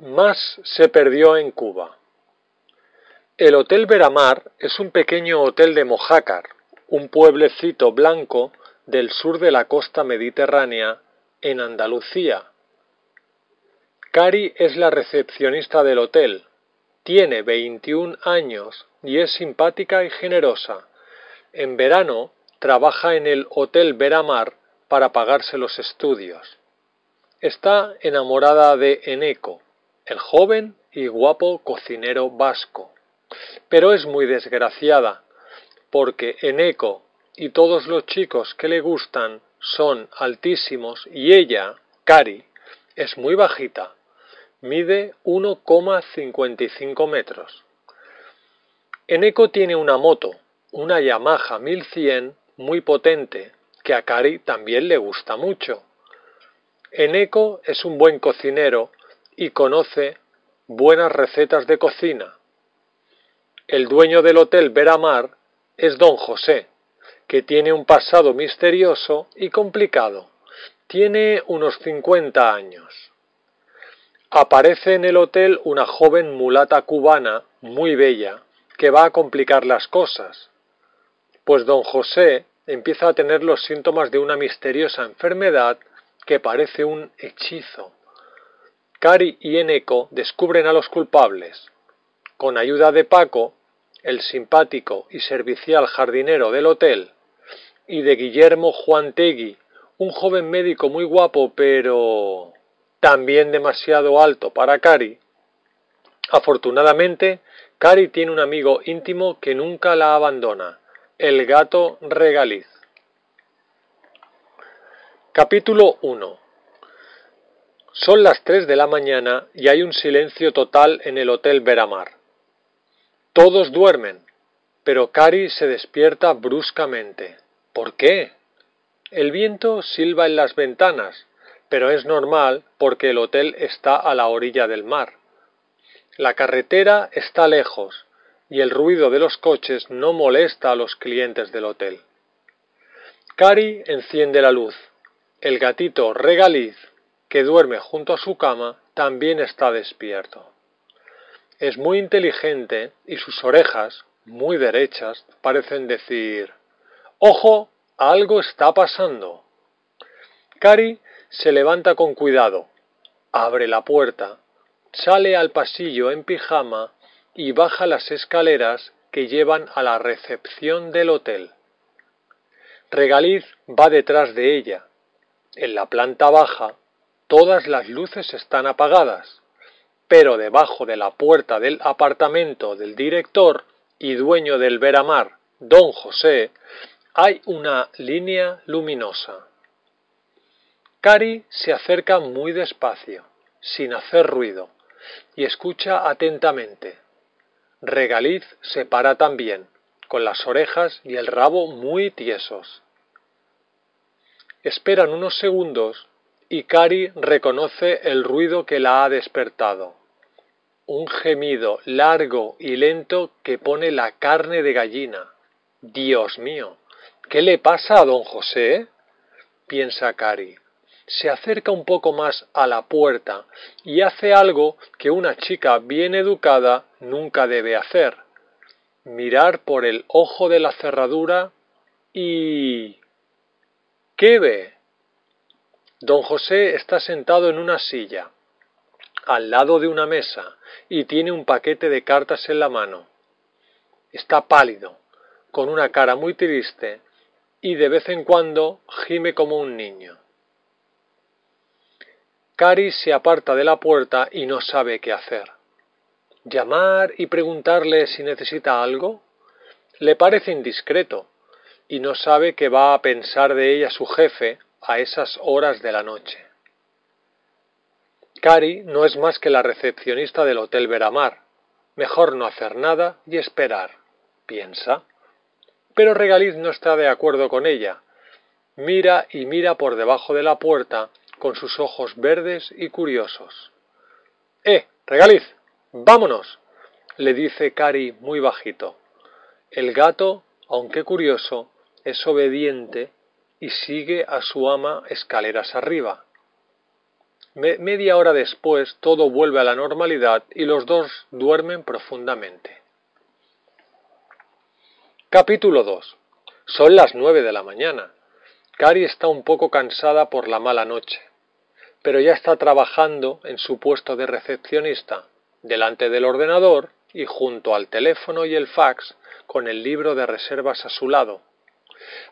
más se perdió en Cuba. El Hotel Veramar es un pequeño hotel de Mojácar, un pueblecito blanco del sur de la costa mediterránea, en Andalucía. Cari es la recepcionista del hotel. Tiene 21 años y es simpática y generosa. En verano trabaja en el Hotel Veramar para pagarse los estudios. Está enamorada de Eneco, el joven y guapo cocinero vasco. Pero es muy desgraciada, porque Eneco y todos los chicos que le gustan son altísimos y ella, Cari, es muy bajita. Mide 1,55 metros. Eneco tiene una moto, una Yamaha 1100 muy potente, que a Cari también le gusta mucho. Eneco es un buen cocinero y conoce buenas recetas de cocina. El dueño del hotel Veramar es don José, que tiene un pasado misterioso y complicado. Tiene unos 50 años. Aparece en el hotel una joven mulata cubana muy bella que va a complicar las cosas, pues don José empieza a tener los síntomas de una misteriosa enfermedad que parece un hechizo. Cari y Eneco descubren a los culpables. Con ayuda de Paco, el simpático y servicial jardinero del hotel, y de Guillermo Juantegui, un joven médico muy guapo pero también demasiado alto para Cari. Afortunadamente, Cari tiene un amigo íntimo que nunca la abandona, el gato regaliz. Capítulo 1 Son las tres de la mañana y hay un silencio total en el Hotel Veramar. Todos duermen, pero Cari se despierta bruscamente. ¿Por qué? El viento silba en las ventanas, pero es normal porque el hotel está a la orilla del mar. La carretera está lejos y el ruido de los coches no molesta a los clientes del hotel. Cari enciende la luz el gatito regaliz, que duerme junto a su cama, también está despierto. Es muy inteligente y sus orejas, muy derechas, parecen decir ¡Ojo! Algo está pasando. Cari se levanta con cuidado, abre la puerta, sale al pasillo en pijama y baja las escaleras que llevan a la recepción del hotel. Regaliz va detrás de ella, en la planta baja todas las luces están apagadas, pero debajo de la puerta del apartamento del director y dueño del Veramar, don José, hay una línea luminosa. Cari se acerca muy despacio, sin hacer ruido, y escucha atentamente. Regaliz se para también, con las orejas y el rabo muy tiesos. Esperan unos segundos y Cari reconoce el ruido que la ha despertado. Un gemido largo y lento que pone la carne de gallina. Dios mío, ¿qué le pasa a don José? piensa Cari. Se acerca un poco más a la puerta y hace algo que una chica bien educada nunca debe hacer. Mirar por el ojo de la cerradura y ¿Qué ve? Don José está sentado en una silla, al lado de una mesa, y tiene un paquete de cartas en la mano. Está pálido, con una cara muy triste, y de vez en cuando gime como un niño. Cari se aparta de la puerta y no sabe qué hacer. ¿Llamar y preguntarle si necesita algo? Le parece indiscreto, y no sabe qué va a pensar de ella su jefe a esas horas de la noche. Cari no es más que la recepcionista del Hotel Veramar. Mejor no hacer nada y esperar, piensa. Pero Regaliz no está de acuerdo con ella. Mira y mira por debajo de la puerta con sus ojos verdes y curiosos. ¡Eh, Regaliz! ¡Vámonos! le dice Cari muy bajito. El gato, aunque curioso, es obediente y sigue a su ama escaleras arriba. media hora después todo vuelve a la normalidad y los dos duermen profundamente. Capítulo 2. Son las nueve de la mañana. Cari está un poco cansada por la mala noche, pero ya está trabajando en su puesto de recepcionista, delante del ordenador y junto al teléfono y el fax con el libro de reservas a su lado.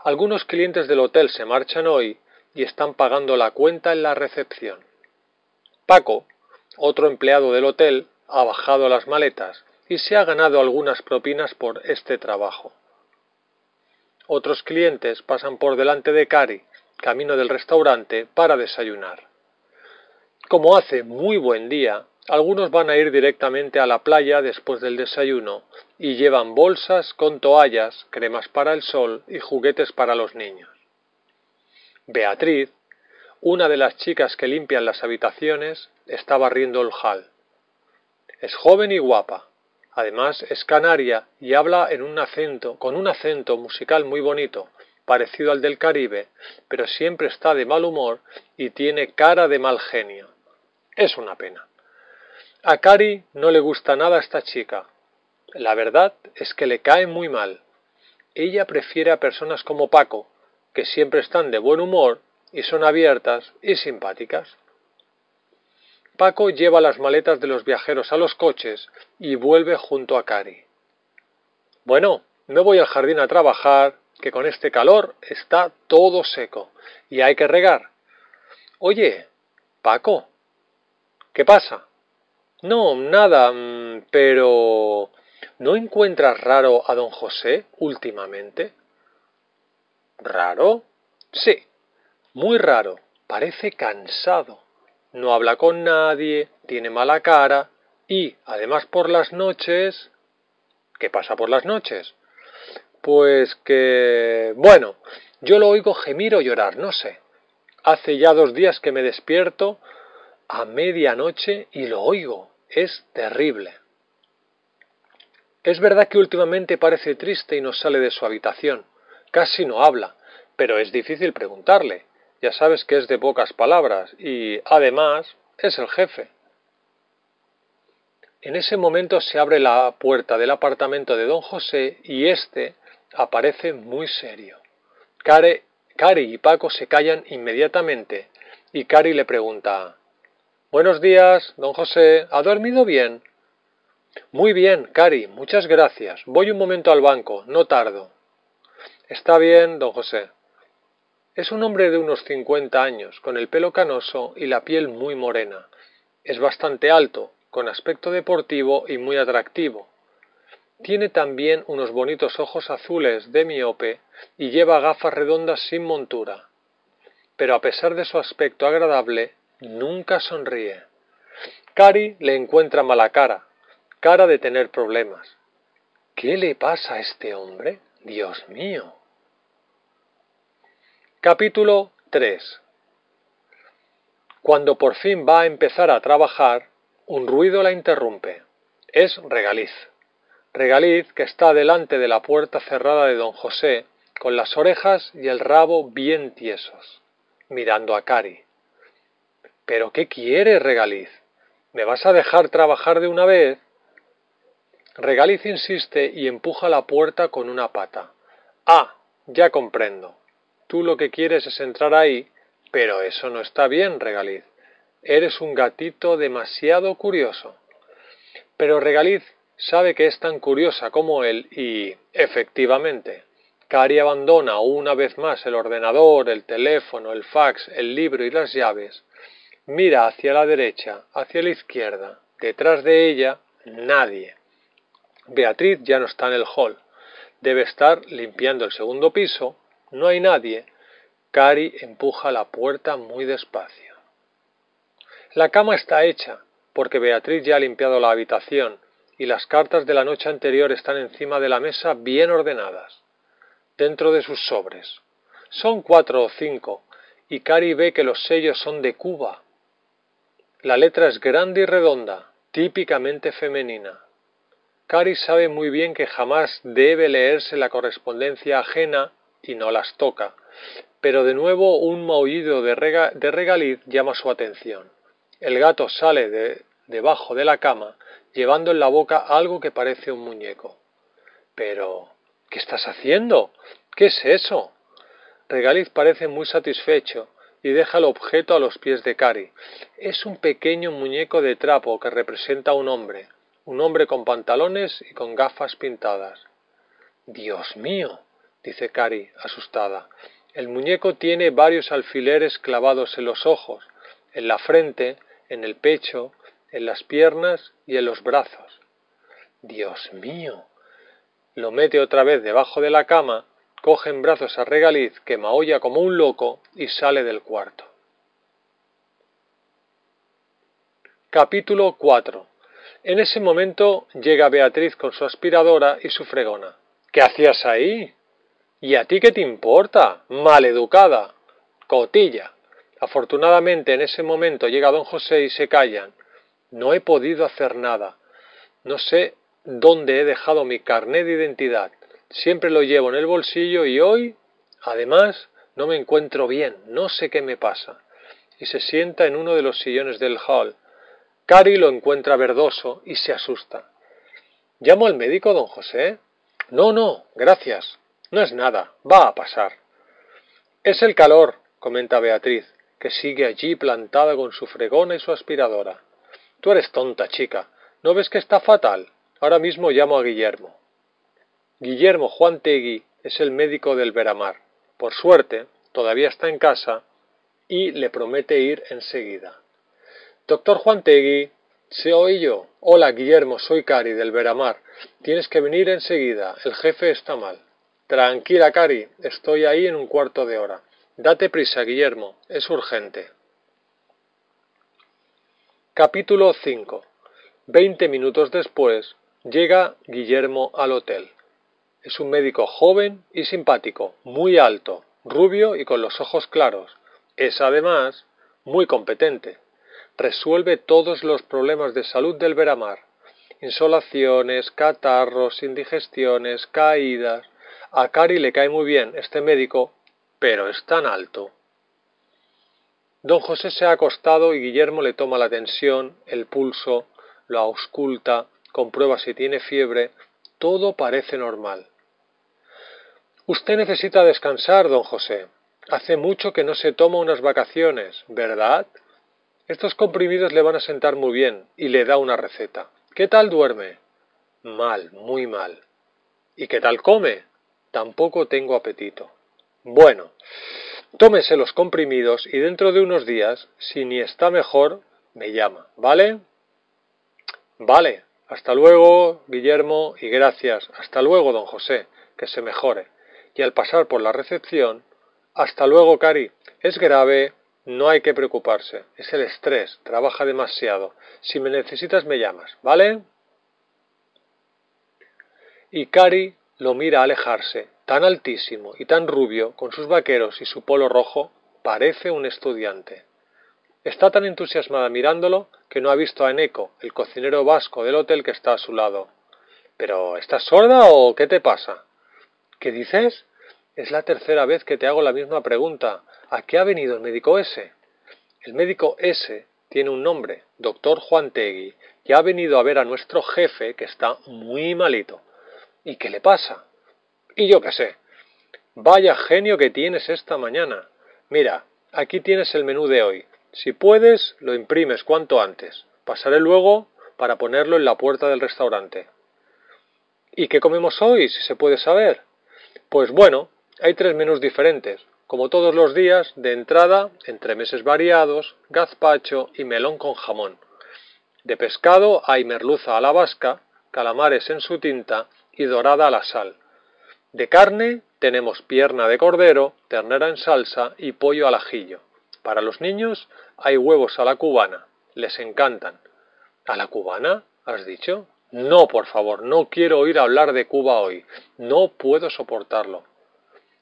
Algunos clientes del hotel se marchan hoy y están pagando la cuenta en la recepción. Paco, otro empleado del hotel, ha bajado las maletas y se ha ganado algunas propinas por este trabajo. Otros clientes pasan por delante de Cari, camino del restaurante, para desayunar. Como hace muy buen día, algunos van a ir directamente a la playa después del desayuno y llevan bolsas con toallas, cremas para el sol y juguetes para los niños. Beatriz, una de las chicas que limpian las habitaciones, está barriendo el hall. Es joven y guapa, Además es canaria y habla en un acento, con un acento musical muy bonito, parecido al del Caribe, pero siempre está de mal humor y tiene cara de mal genio. Es una pena. A Cari no le gusta nada esta chica. La verdad es que le cae muy mal. Ella prefiere a personas como Paco, que siempre están de buen humor y son abiertas y simpáticas. Paco lleva las maletas de los viajeros a los coches y vuelve junto a Cari. Bueno, me voy al jardín a trabajar, que con este calor está todo seco y hay que regar. Oye, Paco, ¿qué pasa? No, nada, mm, pero ¿no encuentras raro a don José últimamente? ¿Raro? Sí, muy raro. Parece cansado no habla con nadie, tiene mala cara y, además por las noches... ¿Qué pasa por las noches? Pues que... Bueno, yo lo oigo gemir o llorar, no sé. Hace ya dos días que me despierto a medianoche y lo oigo. Es terrible. Es verdad que últimamente parece triste y no sale de su habitación. Casi no habla, pero es difícil preguntarle ya sabes que es de pocas palabras y, además, es el jefe. En ese momento se abre la puerta del apartamento de don José y éste aparece muy serio. Cari y Paco se callan inmediatamente y Cari le pregunta Buenos días, don José, ¿ha dormido bien? Muy bien, Cari, muchas gracias. Voy un momento al banco, no tardo. Está bien, don José. Es un hombre de unos cincuenta años, con el pelo canoso y la piel muy morena. Es bastante alto, con aspecto deportivo y muy atractivo. Tiene también unos bonitos ojos azules de miope y lleva gafas redondas sin montura. Pero a pesar de su aspecto agradable, nunca sonríe. Cari le encuentra mala cara, cara de tener problemas. ¿Qué le pasa a este hombre? Dios mío. Capítulo 3 Cuando por fin va a empezar a trabajar, un ruido la interrumpe. Es Regaliz. Regaliz que está delante de la puerta cerrada de don José, con las orejas y el rabo bien tiesos, mirando a Cari. ¿Pero qué quiere, Regaliz? ¿Me vas a dejar trabajar de una vez? Regaliz insiste y empuja la puerta con una pata. Ah, ya comprendo. Tú lo que quieres es entrar ahí, pero eso no está bien, Regaliz. Eres un gatito demasiado curioso. Pero Regaliz sabe que es tan curiosa como él y, efectivamente, Cari abandona una vez más el ordenador, el teléfono, el fax, el libro y las llaves, mira hacia la derecha, hacia la izquierda, detrás de ella, nadie. Beatriz ya no está en el hall. Debe estar limpiando el segundo piso no hay nadie. Cari empuja la puerta muy despacio. La cama está hecha, porque Beatriz ya ha limpiado la habitación, y las cartas de la noche anterior están encima de la mesa bien ordenadas, dentro de sus sobres. Son cuatro o cinco, y Cari ve que los sellos son de Cuba. La letra es grande y redonda, típicamente femenina. Cari sabe muy bien que jamás debe leerse la correspondencia ajena y no las toca. Pero de nuevo un maullido de, regaliz llama su atención. El gato sale de debajo de la cama, llevando en la boca algo que parece un muñeco. Pero, ¿qué estás haciendo? ¿Qué es eso? Regaliz parece muy satisfecho y deja el objeto a los pies de Cari. Es un pequeño muñeco de trapo que representa a un hombre, un hombre con pantalones y con gafas pintadas. Dios mío, dice Cari, asustada. El muñeco tiene varios alfileres clavados en los ojos, en la frente, en el pecho, en las piernas y en los brazos. Dios mío. Lo mete otra vez debajo de la cama, coge en brazos a Regaliz, que maulla como un loco, y sale del cuarto. Capítulo 4. En ese momento llega Beatriz con su aspiradora y su fregona. ¿Qué hacías ahí? ¿Y a ti qué te importa? Maleducada. Cotilla. Afortunadamente en ese momento llega don José y se callan. No he podido hacer nada. No sé dónde he dejado mi carné de identidad. Siempre lo llevo en el bolsillo y hoy, además, no me encuentro bien, no sé qué me pasa. Y se sienta en uno de los sillones del hall. Cari lo encuentra verdoso y se asusta. ¿Llamo al médico, don José? No, no, gracias. No es nada, va a pasar. Es el calor, comenta Beatriz, que sigue allí plantada con su fregona y su aspiradora. Tú eres tonta, chica. ¿No ves que está fatal? Ahora mismo llamo a Guillermo. Guillermo Juan Tegui es el médico del Veramar. Por suerte, todavía está en casa y le promete ir enseguida. Doctor Juan Tegui, se oí yo. Hola, Guillermo, soy Cari del Veramar. Tienes que venir enseguida. El jefe está mal. Tranquila, Cari, estoy ahí en un cuarto de hora. Date prisa, Guillermo, es urgente. Capítulo 5. Veinte minutos después, llega Guillermo al hotel. Es un médico joven y simpático, muy alto, rubio y con los ojos claros. Es además muy competente. Resuelve todos los problemas de salud del Veramar. Insolaciones, catarros, indigestiones, caídas. A Cari le cae muy bien este médico, pero es tan alto. Don José se ha acostado y Guillermo le toma la tensión, el pulso, lo ausculta, comprueba si tiene fiebre, todo parece normal. Usted necesita descansar, don José. Hace mucho que no se toma unas vacaciones, ¿verdad? Estos comprimidos le van a sentar muy bien y le da una receta. ¿Qué tal duerme? Mal, muy mal. ¿Y qué tal come? Tampoco tengo apetito. Bueno, Tómese los comprimidos y dentro de unos días, si ni está mejor, me llama, ¿vale? Vale, hasta luego, Guillermo, y gracias. Hasta luego, don José, que se mejore. Y al pasar por la recepción, hasta luego, Cari. Es grave, no hay que preocuparse. Es el estrés, trabaja demasiado. Si me necesitas, me llamas, ¿vale? Y Cari lo mira alejarse, tan altísimo y tan rubio, con sus vaqueros y su polo rojo, parece un estudiante. Está tan entusiasmada mirándolo que no ha visto a Eneco, el cocinero vasco del hotel que está a su lado. ¿Pero estás sorda o qué te pasa? ¿Qué dices? Es la tercera vez que te hago la misma pregunta. ¿A qué ha venido el médico ese? El médico ese tiene un nombre, doctor Juan Tegui, y ha venido a ver a nuestro jefe que está muy malito. ¿Y qué le pasa? Y yo qué sé. Vaya genio que tienes esta mañana. Mira, aquí tienes el menú de hoy. Si puedes, lo imprimes cuanto antes. Pasaré luego para ponerlo en la puerta del restaurante. ¿Y qué comemos hoy, si se puede saber? Pues bueno, hay tres menús diferentes. Como todos los días, de entrada, entre meses variados, gazpacho y melón con jamón. De pescado hay merluza a la vasca, calamares en su tinta y dorada a la sal. De carne tenemos pierna de cordero, ternera en salsa y pollo al ajillo. Para los niños hay huevos a la cubana. Les encantan. ¿A la cubana? ¿Has dicho? No, por favor, no quiero oír hablar de Cuba hoy. No puedo soportarlo.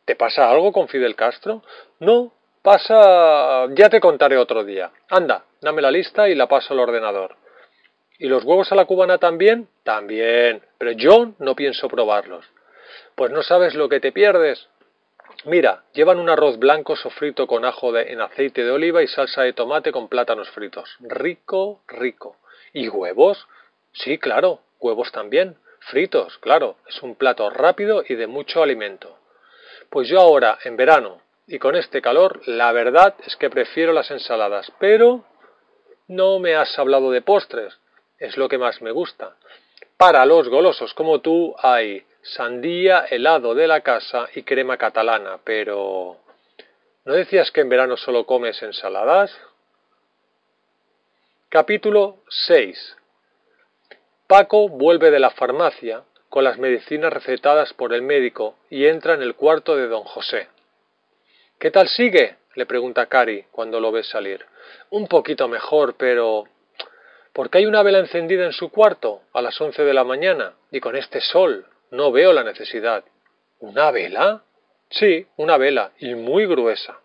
¿Te pasa algo con Fidel Castro? No, pasa... ya te contaré otro día. Anda, dame la lista y la paso al ordenador. ¿Y los huevos a la cubana también? También, pero yo no pienso probarlos. Pues no sabes lo que te pierdes. Mira, llevan un arroz blanco sofrito con ajo en aceite de oliva y salsa de tomate con plátanos fritos. Rico, rico. ¿Y huevos? Sí, claro, huevos también. Fritos, claro. Es un plato rápido y de mucho alimento. Pues yo ahora, en verano, y con este calor, la verdad es que prefiero las ensaladas, pero no me has hablado de postres. Es lo que más me gusta. Para los golosos como tú hay sandía, helado de la casa y crema catalana, pero... ¿No decías que en verano solo comes ensaladas? Capítulo 6 Paco vuelve de la farmacia con las medicinas recetadas por el médico y entra en el cuarto de don José. ¿Qué tal sigue? le pregunta Cari cuando lo ve salir. Un poquito mejor, pero... ¿Por qué hay una vela encendida en su cuarto a las once de la mañana y con este sol? No veo la necesidad. ¿Una vela? Sí, una vela, y muy gruesa.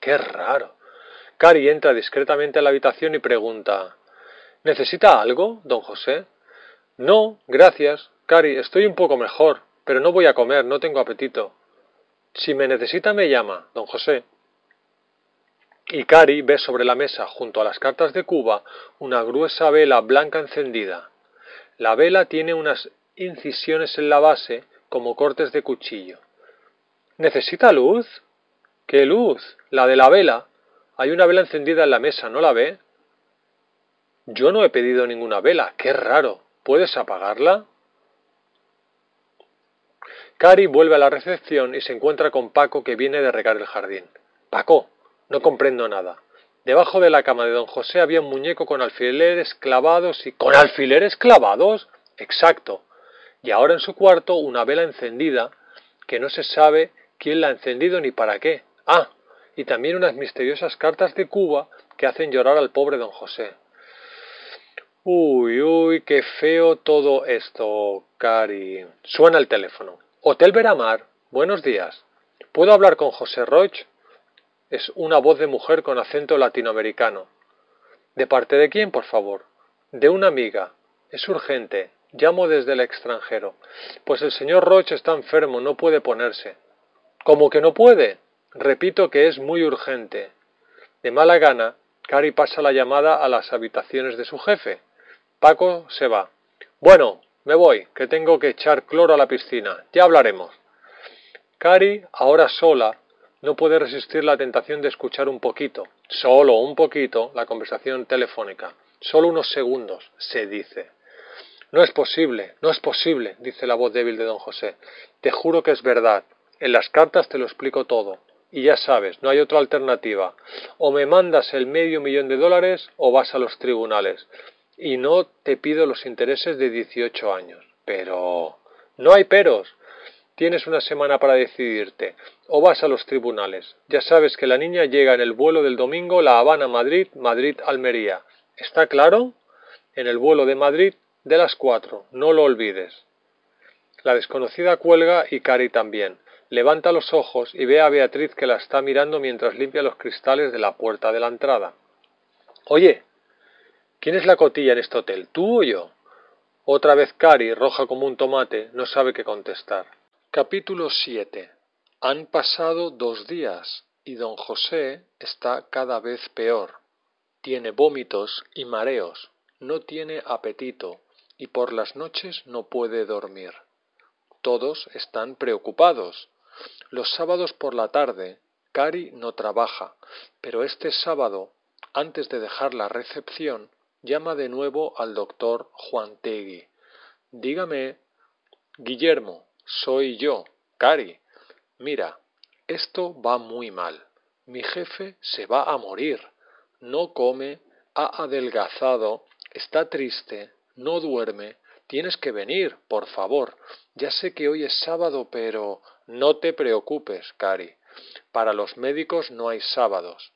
Qué raro. Cari entra discretamente a la habitación y pregunta ¿Necesita algo, don José? No, gracias. Cari, estoy un poco mejor, pero no voy a comer, no tengo apetito. Si me necesita me llama, don José. Y Cari ve sobre la mesa, junto a las cartas de Cuba, una gruesa vela blanca encendida. La vela tiene unas incisiones en la base como cortes de cuchillo. ¿Necesita luz? ¿Qué luz? La de la vela. Hay una vela encendida en la mesa, ¿no la ve? Yo no he pedido ninguna vela. Qué raro. ¿Puedes apagarla? Cari vuelve a la recepción y se encuentra con Paco que viene de regar el jardín. Paco, no comprendo nada. Debajo de la cama de don José había un muñeco con alfileres clavados y. ¿Con alfileres clavados? Exacto y ahora en su cuarto una vela encendida que no se sabe quién la ha encendido ni para qué. Ah, y también unas misteriosas cartas de Cuba que hacen llorar al pobre don José. Uy, uy, qué feo todo esto, Cari. Suena el teléfono. Hotel Veramar, buenos días. ¿Puedo hablar con José Roch? Es una voz de mujer con acento latinoamericano. ¿De parte de quién, por favor? De una amiga. Es urgente. Llamo desde el extranjero. Pues el señor Roche está enfermo, no puede ponerse. ¿Cómo que no puede? Repito que es muy urgente. De mala gana, Cari pasa la llamada a las habitaciones de su jefe. Paco se va. Bueno, me voy, que tengo que echar cloro a la piscina. Ya hablaremos. Cari, ahora sola, no puede resistir la tentación de escuchar un poquito, solo un poquito, la conversación telefónica. Solo unos segundos, se dice. No es posible, no es posible, dice la voz débil de don José. Te juro que es verdad. En las cartas te lo explico todo. Y ya sabes, no hay otra alternativa. O me mandas el medio millón de dólares o vas a los tribunales. Y no te pido los intereses de 18 años. Pero... No hay peros. Tienes una semana para decidirte. O vas a los tribunales. Ya sabes que la niña llega en el vuelo del domingo La Habana-Madrid, Madrid-Almería. ¿Está claro? En el vuelo de Madrid de las cuatro, no lo olvides. La desconocida cuelga y Cari también. Levanta los ojos y ve a Beatriz que la está mirando mientras limpia los cristales de la puerta de la entrada. Oye, ¿quién es la cotilla en este hotel, tú o yo? Otra vez Cari, roja como un tomate, no sabe qué contestar. Capítulo 7. Han pasado dos días y don José está cada vez peor. Tiene vómitos y mareos, no tiene apetito, y por las noches no puede dormir. Todos están preocupados. Los sábados por la tarde, Cari no trabaja, pero este sábado, antes de dejar la recepción, llama de nuevo al doctor Juan Tegui. Dígame, Guillermo, soy yo, Cari. Mira, esto va muy mal. Mi jefe se va a morir. No come, ha adelgazado, está triste, no duerme, tienes que venir, por favor. Ya sé que hoy es sábado, pero no te preocupes, Cari. Para los médicos no hay sábados.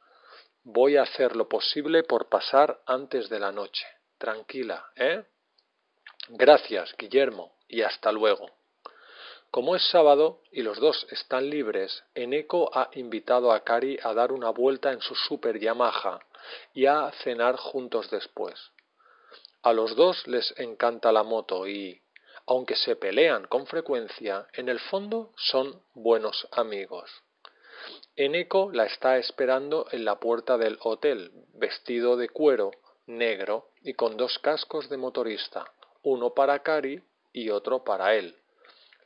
Voy a hacer lo posible por pasar antes de la noche. Tranquila, ¿eh? Gracias, Guillermo, y hasta luego. Como es sábado y los dos están libres, Eneco ha invitado a Cari a dar una vuelta en su super Yamaha y a cenar juntos después. A los dos les encanta la moto y aunque se pelean con frecuencia, en el fondo son buenos amigos. Eneko la está esperando en la puerta del hotel, vestido de cuero, negro y con dos cascos de motorista, uno para Kari y otro para él.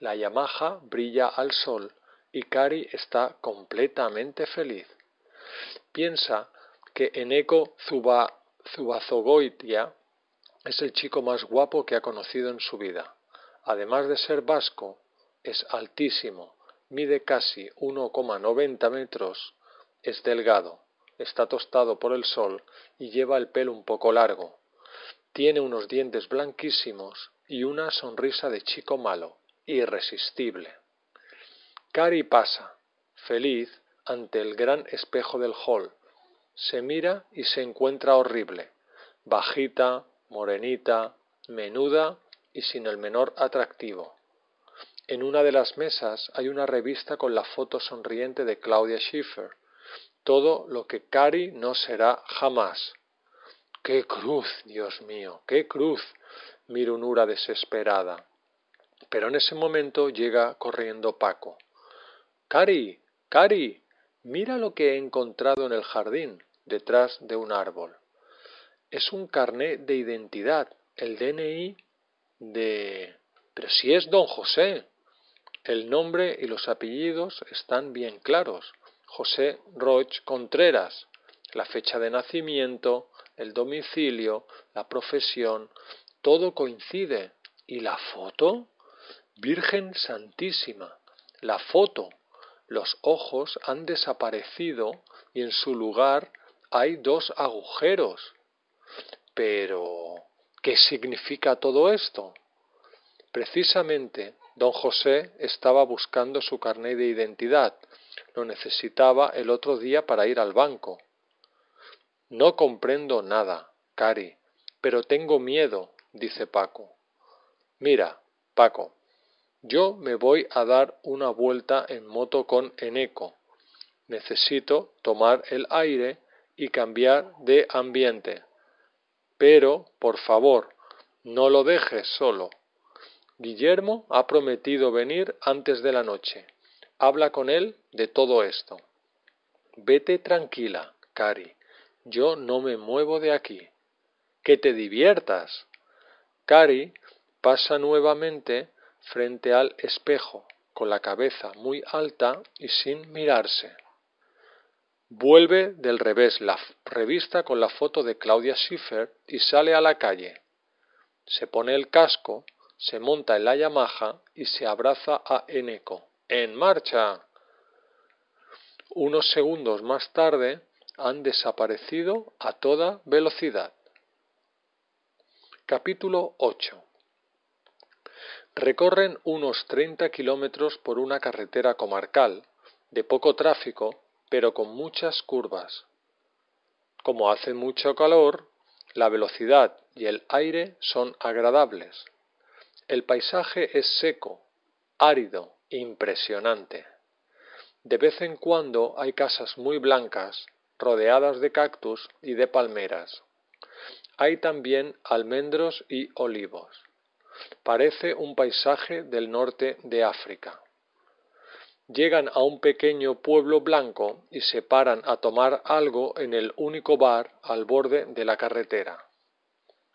La Yamaha brilla al sol y Kari está completamente feliz. Piensa que Eneko Zubazogoitia es el chico más guapo que ha conocido en su vida. Además de ser vasco, es altísimo, mide casi 1,90 metros, es delgado, está tostado por el sol y lleva el pelo un poco largo. Tiene unos dientes blanquísimos y una sonrisa de chico malo, irresistible. Cari pasa, feliz, ante el gran espejo del hall. Se mira y se encuentra horrible, bajita, morenita, menuda y sin el menor atractivo. En una de las mesas hay una revista con la foto sonriente de Claudia Schiffer, todo lo que Cari no será jamás. ¡Qué cruz, Dios mío! ¡Qué cruz! Mirunura desesperada. Pero en ese momento llega corriendo Paco. Cari, Cari, mira lo que he encontrado en el jardín, detrás de un árbol. Es un carné de identidad, el DNI de... Pero si es don José. El nombre y los apellidos están bien claros. José Roch Contreras. La fecha de nacimiento, el domicilio, la profesión, todo coincide. ¿Y la foto? Virgen Santísima. La foto. Los ojos han desaparecido y en su lugar hay dos agujeros. Pero, ¿qué significa todo esto? Precisamente, don José estaba buscando su carnet de identidad. Lo necesitaba el otro día para ir al banco. No comprendo nada, Cari, pero tengo miedo, dice Paco. Mira, Paco, yo me voy a dar una vuelta en moto con Eneco. Necesito tomar el aire y cambiar de ambiente. Pero, por favor, no lo dejes solo. Guillermo ha prometido venir antes de la noche. Habla con él de todo esto. Vete tranquila, Cari. Yo no me muevo de aquí. Que te diviertas. Cari pasa nuevamente frente al espejo, con la cabeza muy alta y sin mirarse. Vuelve del revés la revista con la foto de Claudia Schiffer y sale a la calle. Se pone el casco se monta en la Yamaha y se abraza a Eneco. ¡En marcha! Unos segundos más tarde han desaparecido a toda velocidad. Capítulo 8 Recorren unos 30 kilómetros por una carretera comarcal, de poco tráfico, pero con muchas curvas. Como hace mucho calor, la velocidad y el aire son agradables. El paisaje es seco, árido, impresionante. De vez en cuando hay casas muy blancas, rodeadas de cactus y de palmeras. Hay también almendros y olivos. Parece un paisaje del norte de África. Llegan a un pequeño pueblo blanco y se paran a tomar algo en el único bar al borde de la carretera.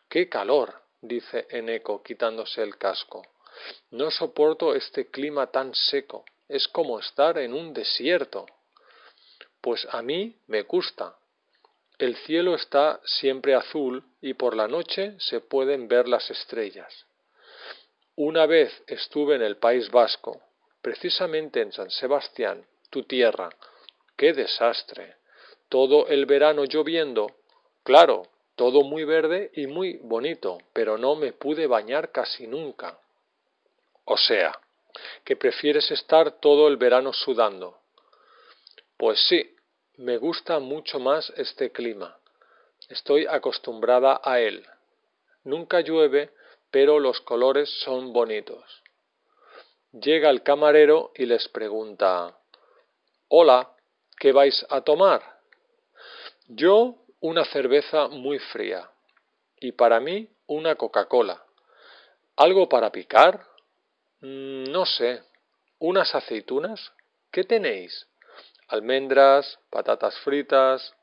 ¡Qué calor! Dice Eneco quitándose el casco. No soporto este clima tan seco. Es como estar en un desierto. Pues a mí me gusta. El cielo está siempre azul y por la noche se pueden ver las estrellas. Una vez estuve en el País Vasco, precisamente en San Sebastián, tu tierra. ¡Qué desastre! Todo el verano lloviendo. Claro, todo muy verde y muy bonito, pero no me pude bañar casi nunca. O sea, que prefieres estar todo el verano sudando. Pues sí, me gusta mucho más este clima. Estoy acostumbrada a él. Nunca llueve, pero los colores son bonitos. Llega el camarero y les pregunta Hola, ¿qué vais a tomar? Yo una cerveza muy fría y para mí una Coca-Cola. ¿Algo para picar? Mm, no sé. ¿Unas aceitunas? ¿Qué tenéis? ¿Almendras? ¿Patatas fritas?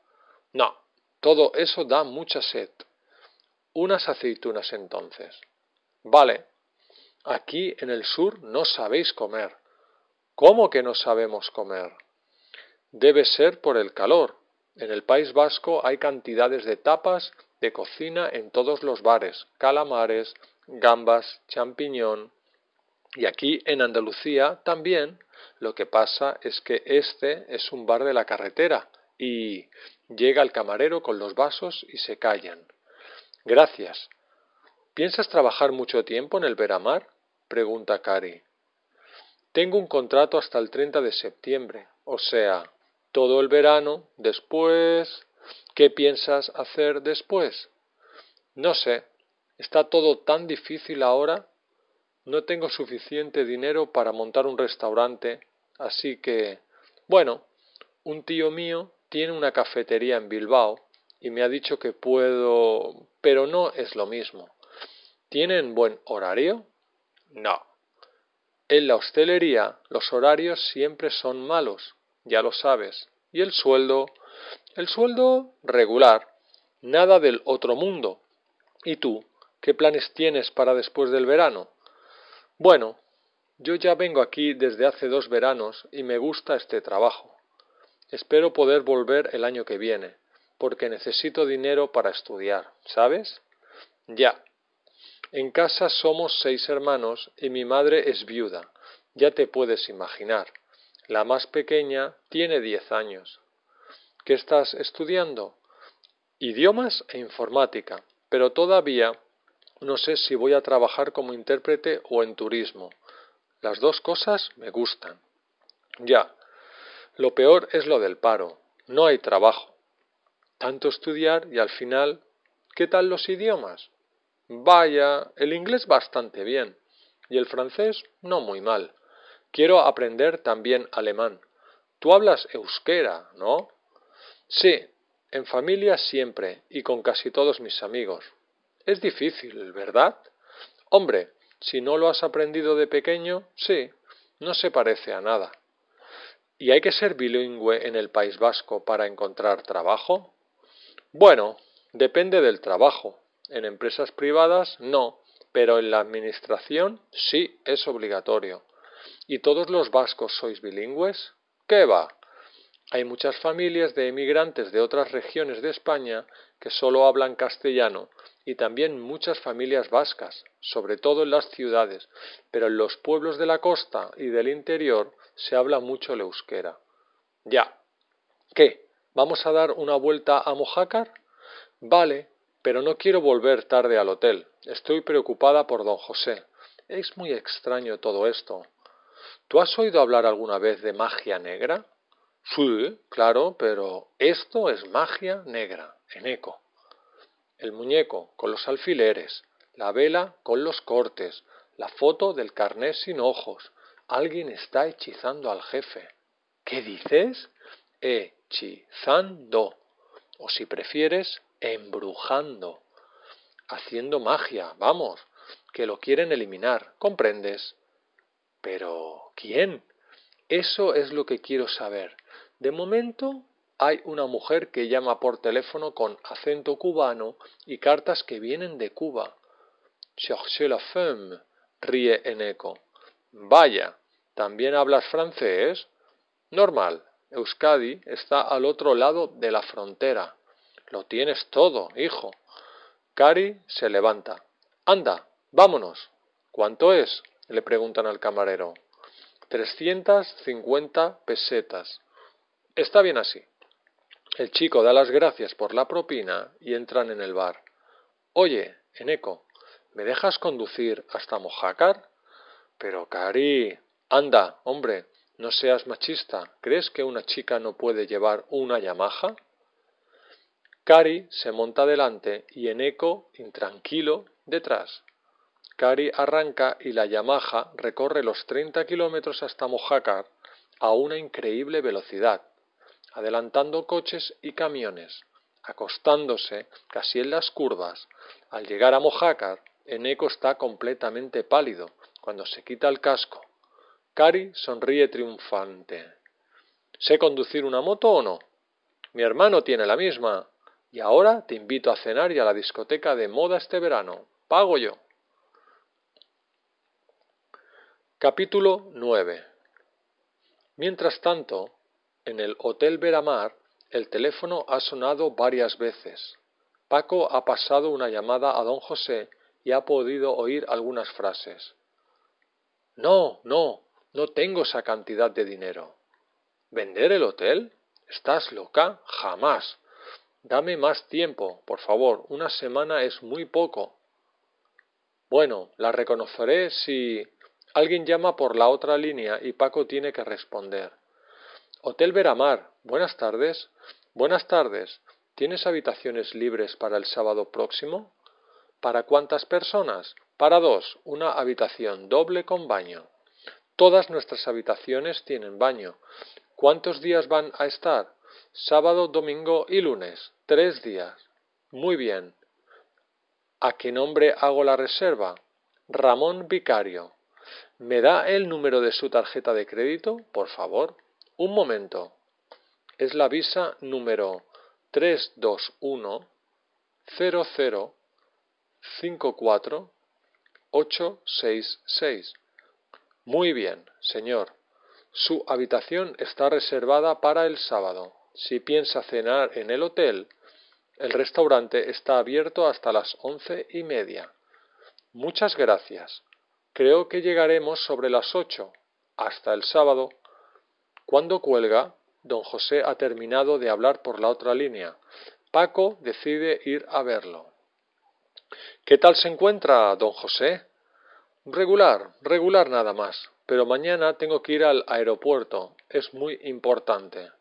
No, todo eso da mucha sed. Unas aceitunas entonces. Vale. Aquí en el sur no sabéis comer. ¿Cómo que no sabemos comer? Debe ser por el calor. En el País Vasco hay cantidades de tapas de cocina en todos los bares, calamares, gambas, champiñón. Y aquí en Andalucía también. Lo que pasa es que este es un bar de la carretera y llega el camarero con los vasos y se callan. Gracias. ¿Piensas trabajar mucho tiempo en el Veramar? pregunta Cari. Tengo un contrato hasta el 30 de septiembre, o sea, todo el verano, después... ¿Qué piensas hacer después? No sé. Está todo tan difícil ahora. No tengo suficiente dinero para montar un restaurante, así que... Bueno, un tío mío tiene una cafetería en Bilbao y me ha dicho que puedo... pero no es lo mismo. ¿Tienen buen horario? No. En la hostelería los horarios siempre son malos, ya lo sabes. ¿Y el sueldo? El sueldo regular, nada del otro mundo. ¿Y tú? ¿Qué planes tienes para después del verano? Bueno, yo ya vengo aquí desde hace dos veranos y me gusta este trabajo. Espero poder volver el año que viene, porque necesito dinero para estudiar, ¿sabes? Ya, en casa somos seis hermanos y mi madre es viuda. Ya te puedes imaginar. La más pequeña tiene diez años. ¿Qué estás estudiando? Idiomas e informática, pero todavía no sé si voy a trabajar como intérprete o en turismo. Las dos cosas me gustan. Ya. Lo peor es lo del paro. No hay trabajo. Tanto estudiar y al final, ¿qué tal los idiomas? Vaya, el inglés bastante bien y el francés no muy mal. Quiero aprender también alemán. Tú hablas euskera, ¿no? Sí, en familia siempre y con casi todos mis amigos. Es difícil, ¿verdad? Hombre, si no lo has aprendido de pequeño, sí, no se parece a nada. ¿Y hay que ser bilingüe en el País Vasco para encontrar trabajo? Bueno, depende del trabajo. En empresas privadas no, pero en la administración sí es obligatorio. ¿Y todos los vascos sois bilingües? ¿Qué va? Hay muchas familias de emigrantes de otras regiones de España que solo hablan castellano y también muchas familias vascas, sobre todo en las ciudades, pero en los pueblos de la costa y del interior se habla mucho el euskera. Ya. ¿Qué? ¿Vamos a dar una vuelta a Mojácar? Vale, pero no quiero volver tarde al hotel. Estoy preocupada por don José. Es muy extraño todo esto. ¿Tú has oído hablar alguna vez de magia negra? Sí, claro, pero esto es magia negra, en eco. El muñeco con los alfileres, la vela con los cortes, la foto del carné sin ojos. Alguien está hechizando al jefe. ¿Qué dices? Hechizando. O si prefieres, embrujando, haciendo magia, vamos, que lo quieren eliminar, ¿comprendes? Pero, ¿quién? Eso es lo que quiero saber. De momento hay una mujer que llama por teléfono con acento cubano y cartas que vienen de Cuba. Cherchez la femme, ríe en eco. Vaya, ¿también hablas francés? Normal, Euskadi está al otro lado de la frontera. Lo tienes todo, hijo. Cari se levanta. Anda, vámonos. ¿Cuánto es? Le preguntan al camarero. Trescientas cincuenta pesetas. Está bien así. El chico da las gracias por la propina y entran en el bar. Oye, Eneco, ¿me dejas conducir hasta Mojácar? Pero, Cari, anda, hombre, no seas machista. ¿Crees que una chica no puede llevar una Yamaha? Cari se monta delante y Eneco, intranquilo, detrás. Cari arranca y la Yamaha recorre los treinta kilómetros hasta Mojácar a una increíble velocidad, adelantando coches y camiones, acostándose casi en las curvas. Al llegar a Mojácar, Eneco está completamente pálido cuando se quita el casco. Cari sonríe triunfante. ¿Sé conducir una moto o no? Mi hermano tiene la misma. Y ahora te invito a cenar y a la discoteca de moda este verano. Pago yo. Capítulo 9 Mientras tanto, en el Hotel Veramar, el teléfono ha sonado varias veces. Paco ha pasado una llamada a don José y ha podido oír algunas frases. No, no, no tengo esa cantidad de dinero. ¿Vender el hotel? ¿Estás loca? Jamás. Dame más tiempo, por favor. Una semana es muy poco. Bueno, la reconoceré si alguien llama por la otra línea y Paco tiene que responder. Hotel Veramar, buenas tardes. Buenas tardes. ¿Tienes habitaciones libres para el sábado próximo? ¿Para cuántas personas? Para dos, una habitación doble con baño. Todas nuestras habitaciones tienen baño. ¿Cuántos días van a estar? Sábado, domingo y lunes. Tres días. Muy bien. ¿A qué nombre hago la reserva? Ramón Vicario. ¿Me da el número de su tarjeta de crédito, por favor? Un momento. Es la visa número 321 00 54 866. Muy bien, señor. Su habitación está reservada para el sábado. Si piensa cenar en el hotel, el restaurante está abierto hasta las once y media. Muchas gracias. Creo que llegaremos sobre las ocho. Hasta el sábado. Cuando cuelga, don José ha terminado de hablar por la otra línea. Paco decide ir a verlo. ¿Qué tal se encuentra, don José? Regular, regular nada más, pero mañana tengo que ir al aeropuerto. Es muy importante.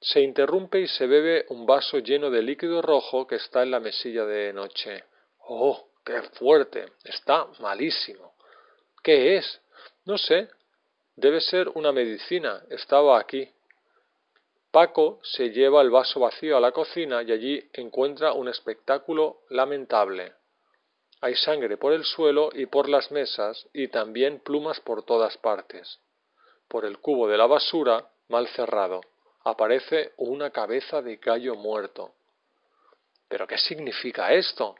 Se interrumpe y se bebe un vaso lleno de líquido rojo que está en la mesilla de noche. ¡Oh, qué fuerte! Está malísimo. ¿Qué es? No sé. Debe ser una medicina. Estaba aquí. Paco se lleva el vaso vacío a la cocina y allí encuentra un espectáculo lamentable. Hay sangre por el suelo y por las mesas y también plumas por todas partes. Por el cubo de la basura, mal cerrado, aparece una cabeza de gallo muerto. ¿Pero qué significa esto?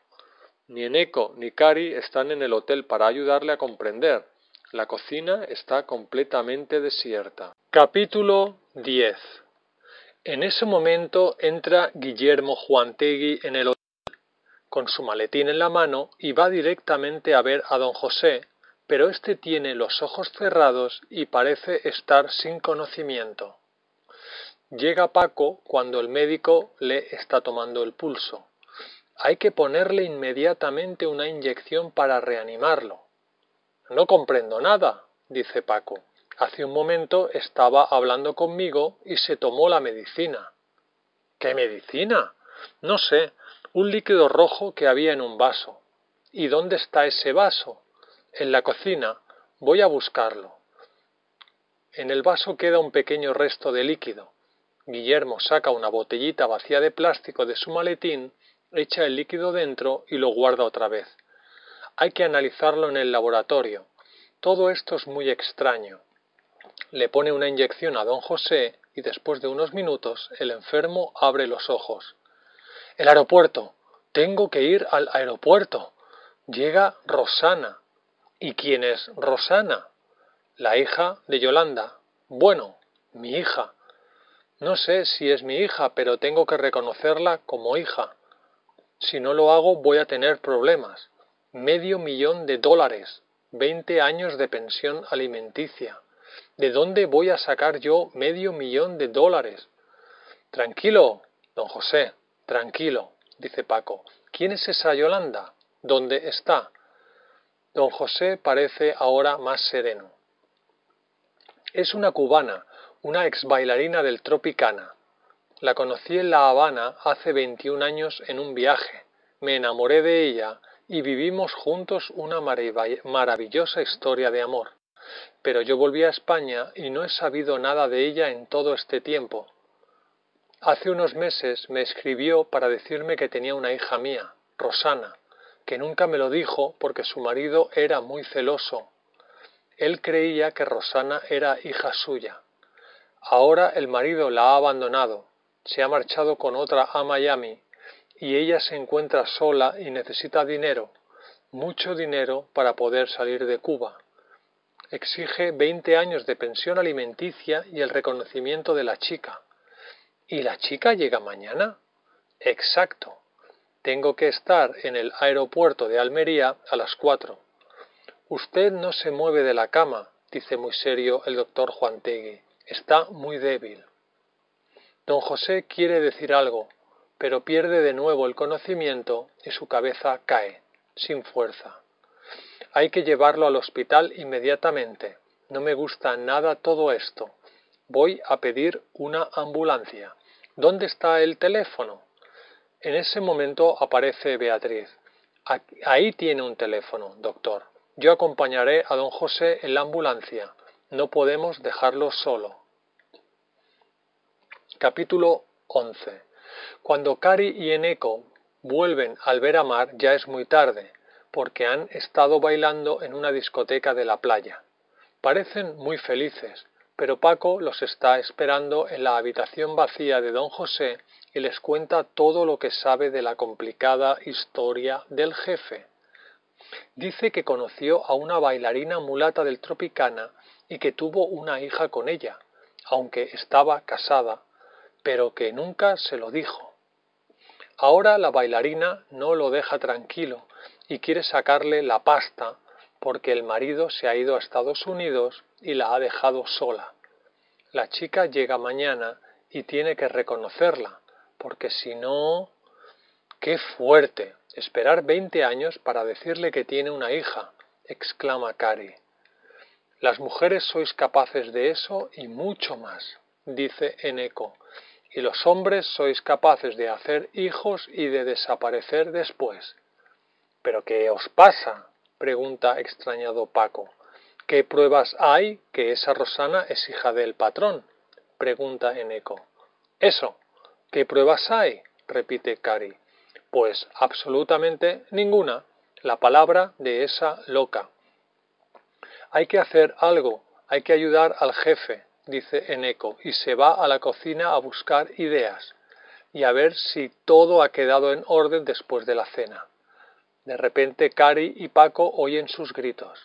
Ni Eneco ni Cari están en el hotel para ayudarle a comprender. La cocina está completamente desierta. Capítulo 10 En ese momento entra Guillermo Juantegui en el hotel con su maletín en la mano y va directamente a ver a don José, pero éste tiene los ojos cerrados y parece estar sin conocimiento. Llega Paco cuando el médico le está tomando el pulso. Hay que ponerle inmediatamente una inyección para reanimarlo. No comprendo nada, dice Paco. Hace un momento estaba hablando conmigo y se tomó la medicina. ¿Qué medicina? No sé, un líquido rojo que había en un vaso. ¿Y dónde está ese vaso? En la cocina. Voy a buscarlo. En el vaso queda un pequeño resto de líquido. Guillermo saca una botellita vacía de plástico de su maletín, echa el líquido dentro y lo guarda otra vez. Hay que analizarlo en el laboratorio. Todo esto es muy extraño. Le pone una inyección a don José y después de unos minutos el enfermo abre los ojos. El aeropuerto. Tengo que ir al aeropuerto. Llega Rosana. ¿Y quién es Rosana? La hija de Yolanda. Bueno, mi hija. No sé si es mi hija, pero tengo que reconocerla como hija. Si no lo hago voy a tener problemas. Medio millón de dólares. Veinte años de pensión alimenticia. ¿De dónde voy a sacar yo medio millón de dólares? Tranquilo, don José. Tranquilo, dice Paco. ¿Quién es esa Yolanda? ¿Dónde está? Don José parece ahora más sereno. Es una cubana, una ex bailarina del Tropicana. La conocí en La Habana hace 21 años en un viaje. Me enamoré de ella y vivimos juntos una maravillosa historia de amor. Pero yo volví a España y no he sabido nada de ella en todo este tiempo. Hace unos meses me escribió para decirme que tenía una hija mía, Rosana, que nunca me lo dijo porque su marido era muy celoso. Él creía que Rosana era hija suya. Ahora el marido la ha abandonado, se ha marchado con otra a Miami, y ella se encuentra sola y necesita dinero, mucho dinero para poder salir de Cuba. Exige veinte años de pensión alimenticia y el reconocimiento de la chica. ¿Y la chica llega mañana? Exacto. Tengo que estar en el aeropuerto de Almería a las cuatro. Usted no se mueve de la cama, dice muy serio el doctor Juantegui. Está muy débil. Don José quiere decir algo, pero pierde de nuevo el conocimiento y su cabeza cae, sin fuerza. Hay que llevarlo al hospital inmediatamente. No me gusta nada todo esto. Voy a pedir una ambulancia. ¿Dónde está el teléfono? En ese momento aparece Beatriz. Ahí tiene un teléfono, doctor. Yo acompañaré a don José en la ambulancia. No podemos dejarlo solo. Capítulo 11. Cuando Cari y Eneco vuelven al ver a Mar ya es muy tarde, porque han estado bailando en una discoteca de la playa. Parecen muy felices, pero Paco los está esperando en la habitación vacía de don José y les cuenta todo lo que sabe de la complicada historia del jefe. Dice que conoció a una bailarina mulata del Tropicana y que tuvo una hija con ella, aunque estaba casada, pero que nunca se lo dijo. Ahora la bailarina no lo deja tranquilo y quiere sacarle la pasta porque el marido se ha ido a Estados Unidos y la ha dejado sola. La chica llega mañana y tiene que reconocerla, porque si no... ¡Qué fuerte! Esperar veinte años para decirle que tiene una hija, exclama Cari. Las mujeres sois capaces de eso y mucho más, dice Eneco, y los hombres sois capaces de hacer hijos y de desaparecer después. ¿Pero qué os pasa? pregunta extrañado Paco. ¿Qué pruebas hay que esa Rosana es hija del patrón? pregunta Eneco. Eso. ¿Qué pruebas hay? repite Cari. Pues absolutamente ninguna. La palabra de esa loca. Hay que hacer algo, hay que ayudar al jefe, dice Eneco, y se va a la cocina a buscar ideas y a ver si todo ha quedado en orden después de la cena. De repente Cari y Paco oyen sus gritos.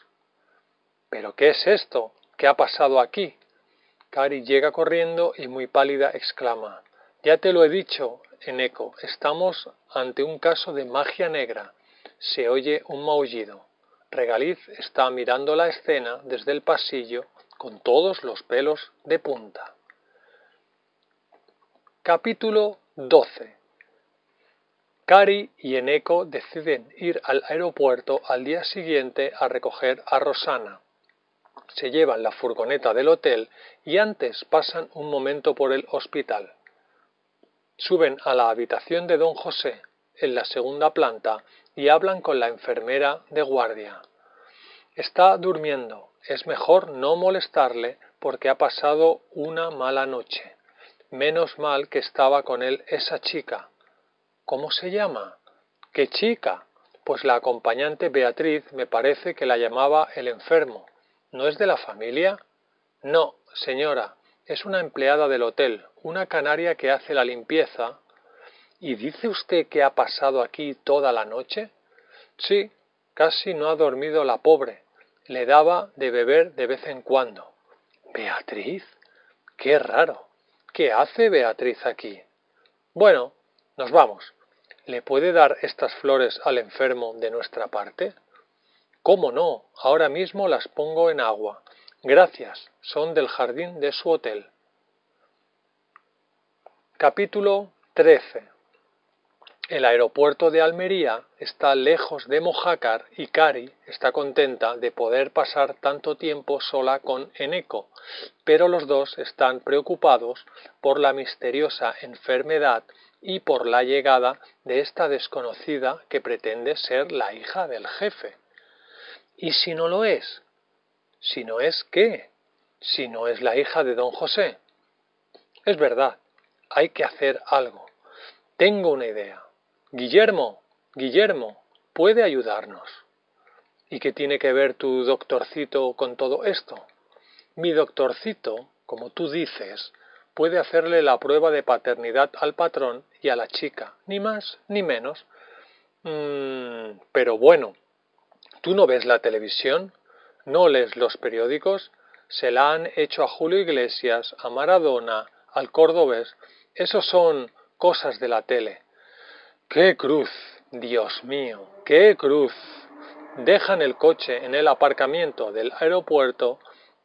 ¿Pero qué es esto? ¿Qué ha pasado aquí? Cari llega corriendo y muy pálida exclama Ya te lo he dicho, Eneco, estamos ante un caso de magia negra. Se oye un maullido. Regaliz está mirando la escena desde el pasillo con todos los pelos de punta. Capítulo 12 Cari y Eneco deciden ir al aeropuerto al día siguiente a recoger a Rosana. Se llevan la furgoneta del hotel y antes pasan un momento por el hospital. Suben a la habitación de don José, en la segunda planta, y hablan con la enfermera de guardia. Está durmiendo, es mejor no molestarle porque ha pasado una mala noche. Menos mal que estaba con él esa chica. ¿Cómo se llama? ¿Qué chica? Pues la acompañante Beatriz me parece que la llamaba el enfermo. ¿No es de la familia? No, señora, es una empleada del hotel, una canaria que hace la limpieza. ¿Y dice usted que ha pasado aquí toda la noche? Sí, casi no ha dormido la pobre le daba de beber de vez en cuando. Beatriz. Qué raro. ¿Qué hace Beatriz aquí? Bueno, nos vamos. ¿Le puede dar estas flores al enfermo de nuestra parte? ¿Cómo no? Ahora mismo las pongo en agua. Gracias. Son del jardín de su hotel. Capítulo 13 el aeropuerto de Almería está lejos de Mojácar y Cari está contenta de poder pasar tanto tiempo sola con Eneco, pero los dos están preocupados por la misteriosa enfermedad y por la llegada de esta desconocida que pretende ser la hija del jefe. ¿Y si no lo es? ¿Si no es qué? ¿Si no es la hija de don José? Es verdad, hay que hacer algo. Tengo una idea. Guillermo, Guillermo, puede ayudarnos. ¿Y qué tiene que ver tu doctorcito con todo esto? Mi doctorcito, como tú dices, puede hacerle la prueba de paternidad al patrón y a la chica, ni más ni menos. Mm, pero bueno, ¿tú no ves la televisión? ¿No lees los periódicos? Se la han hecho a Julio Iglesias, a Maradona, al Cordobés. Esos son cosas de la tele. ¡Qué cruz! Dios mío, qué cruz. Dejan el coche en el aparcamiento del aeropuerto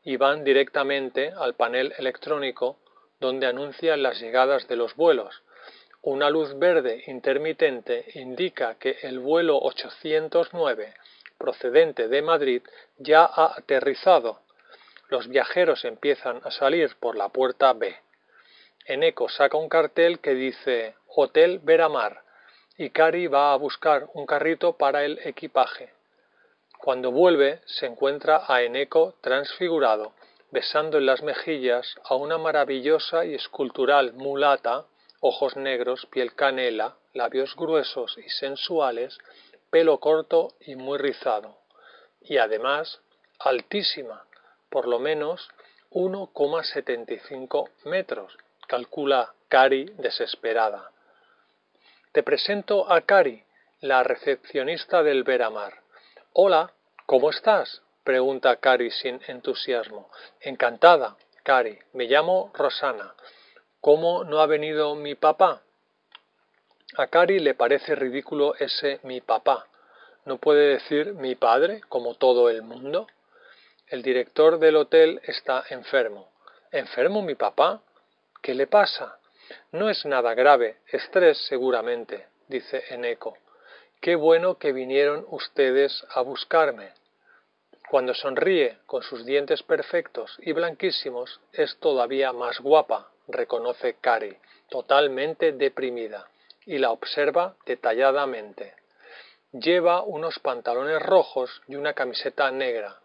y van directamente al panel electrónico donde anuncian las llegadas de los vuelos. Una luz verde intermitente indica que el vuelo 809 procedente de Madrid ya ha aterrizado. Los viajeros empiezan a salir por la puerta B. Eneco saca un cartel que dice Hotel Veramar y Cari va a buscar un carrito para el equipaje. Cuando vuelve se encuentra a Eneco transfigurado, besando en las mejillas a una maravillosa y escultural mulata, ojos negros, piel canela, labios gruesos y sensuales, pelo corto y muy rizado, y además altísima, por lo menos 1,75 metros, calcula Cari desesperada. Te presento a Cari, la recepcionista del Veramar. Hola, ¿cómo estás? pregunta Cari sin entusiasmo. Encantada, Cari. Me llamo Rosana. ¿Cómo no ha venido mi papá? A Cari le parece ridículo ese mi papá. ¿No puede decir mi padre, como todo el mundo? El director del hotel está enfermo. ¿Enfermo mi papá? ¿Qué le pasa? No es nada grave, estrés seguramente, dice Eneco. Qué bueno que vinieron ustedes a buscarme. Cuando sonríe con sus dientes perfectos y blanquísimos es todavía más guapa, reconoce Cari, totalmente deprimida, y la observa detalladamente. Lleva unos pantalones rojos y una camiseta negra,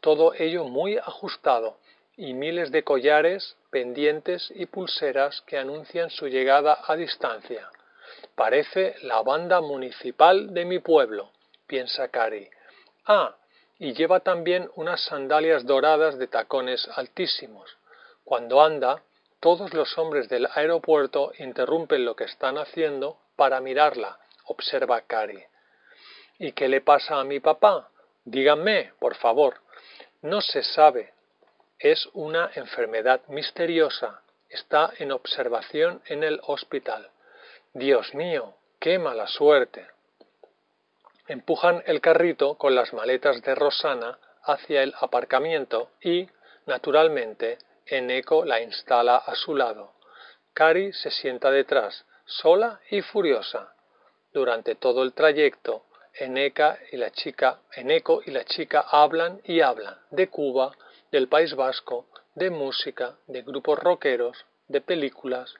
todo ello muy ajustado, y miles de collares, pendientes y pulseras que anuncian su llegada a distancia. Parece la banda municipal de mi pueblo, piensa Cari. Ah, y lleva también unas sandalias doradas de tacones altísimos. Cuando anda, todos los hombres del aeropuerto interrumpen lo que están haciendo para mirarla, observa Cari. ¿Y qué le pasa a mi papá? Díganme, por favor. No se sabe. Es una enfermedad misteriosa. Está en observación en el hospital. Dios mío, qué mala suerte. Empujan el carrito con las maletas de Rosana hacia el aparcamiento y, naturalmente, Eneco la instala a su lado. Cari se sienta detrás, sola y furiosa. Durante todo el trayecto, Eneca y la chica, Eneco y la chica hablan y hablan de Cuba, del País Vasco, de música, de grupos rockeros, de películas,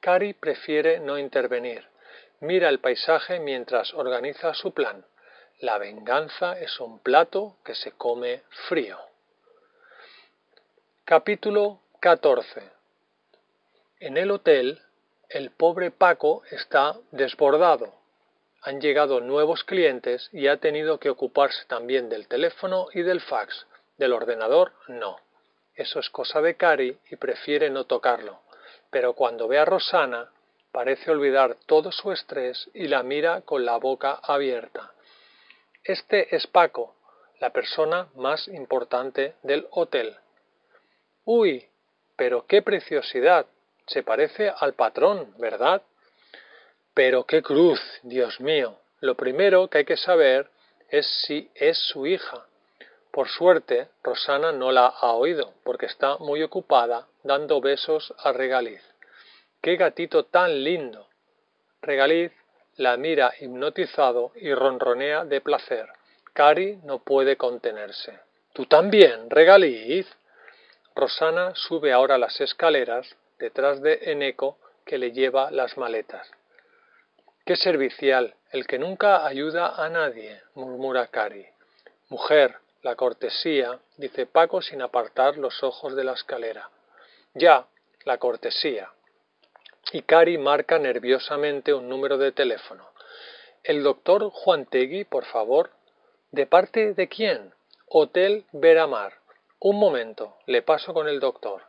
Cari prefiere no intervenir. Mira el paisaje mientras organiza su plan. La venganza es un plato que se come frío. Capítulo 14 En el hotel, el pobre Paco está desbordado. Han llegado nuevos clientes y ha tenido que ocuparse también del teléfono y del fax. Del ordenador, no. Eso es cosa de Cari y prefiere no tocarlo pero cuando ve a Rosana parece olvidar todo su estrés y la mira con la boca abierta. Este es Paco, la persona más importante del hotel. Uy, pero qué preciosidad. Se parece al patrón, ¿verdad? Pero qué cruz, Dios mío. Lo primero que hay que saber es si es su hija. Por suerte, Rosana no la ha oído, porque está muy ocupada dando besos a Regaliz. ¡Qué gatito tan lindo! Regaliz la mira hipnotizado y ronronea de placer. Cari no puede contenerse. ¿Tú también, Regaliz? Rosana sube ahora las escaleras detrás de Eneco que le lleva las maletas. Qué servicial, el que nunca ayuda a nadie, murmura Cari. Mujer, la cortesía, dice Paco sin apartar los ojos de la escalera. Ya, la cortesía. Y Cari marca nerviosamente un número de teléfono. El doctor Juantegui, por favor. ¿De parte de quién? Hotel Veramar. Un momento, le paso con el doctor.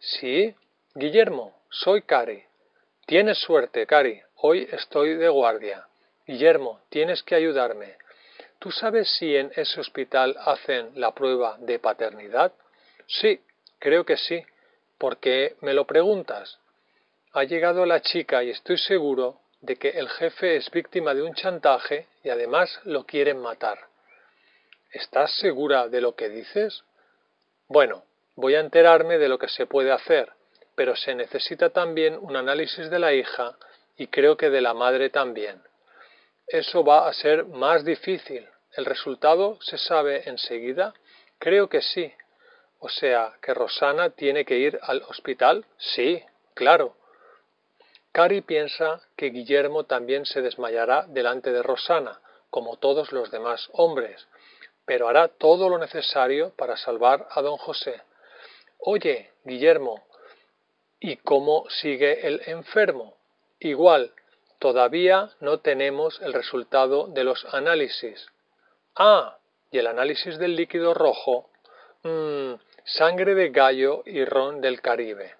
Sí, Guillermo, soy Cari. Tienes suerte, Cari. Hoy estoy de guardia. Guillermo, tienes que ayudarme. ¿Tú sabes si en ese hospital hacen la prueba de paternidad? Sí, creo que sí. ¿Por qué me lo preguntas? Ha llegado la chica y estoy seguro de que el jefe es víctima de un chantaje y además lo quieren matar. ¿Estás segura de lo que dices? Bueno, voy a enterarme de lo que se puede hacer, pero se necesita también un análisis de la hija y creo que de la madre también. Eso va a ser más difícil. ¿El resultado se sabe enseguida? Creo que sí. O sea, que Rosana tiene que ir al hospital. Sí, claro. Cari piensa que Guillermo también se desmayará delante de Rosana, como todos los demás hombres, pero hará todo lo necesario para salvar a don José. Oye, Guillermo, ¿y cómo sigue el enfermo? Igual, todavía no tenemos el resultado de los análisis. Ah, y el análisis del líquido rojo. Mmm, sangre de gallo y ron del Caribe.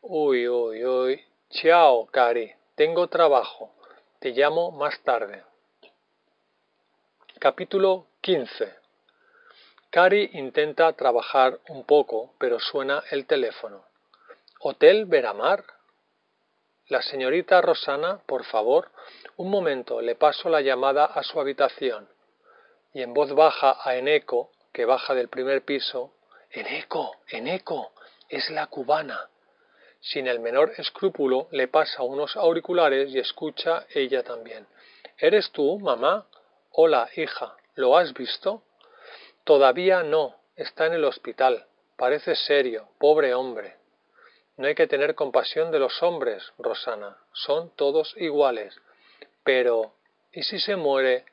Uy, uy, uy. Chao, Cari. Tengo trabajo. Te llamo más tarde. Capítulo 15. Cari intenta trabajar un poco, pero suena el teléfono. ¿Hotel Veramar? La señorita Rosana, por favor, un momento, le paso la llamada a su habitación. Y en voz baja a Eneco, que baja del primer piso, Eneco, Eneco, es la cubana. Sin el menor escrúpulo le pasa unos auriculares y escucha ella también. ¿Eres tú, mamá? Hola, hija. ¿Lo has visto? Todavía no. Está en el hospital. Parece serio. Pobre hombre. No hay que tener compasión de los hombres, Rosana. Son todos iguales. Pero, ¿y si se muere?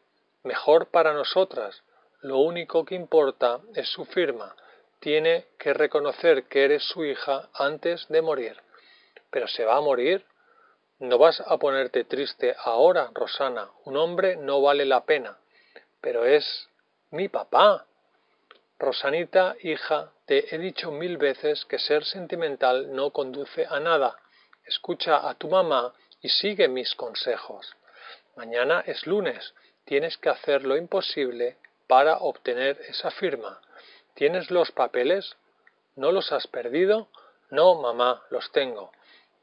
Mejor para nosotras. Lo único que importa es su firma tiene que reconocer que eres su hija antes de morir. ¿Pero se va a morir? No vas a ponerte triste ahora, Rosana. Un hombre no vale la pena. Pero es mi papá. Rosanita, hija, te he dicho mil veces que ser sentimental no conduce a nada. Escucha a tu mamá y sigue mis consejos. Mañana es lunes. Tienes que hacer lo imposible para obtener esa firma. ¿Tienes los papeles? ¿No los has perdido? No, mamá, los tengo.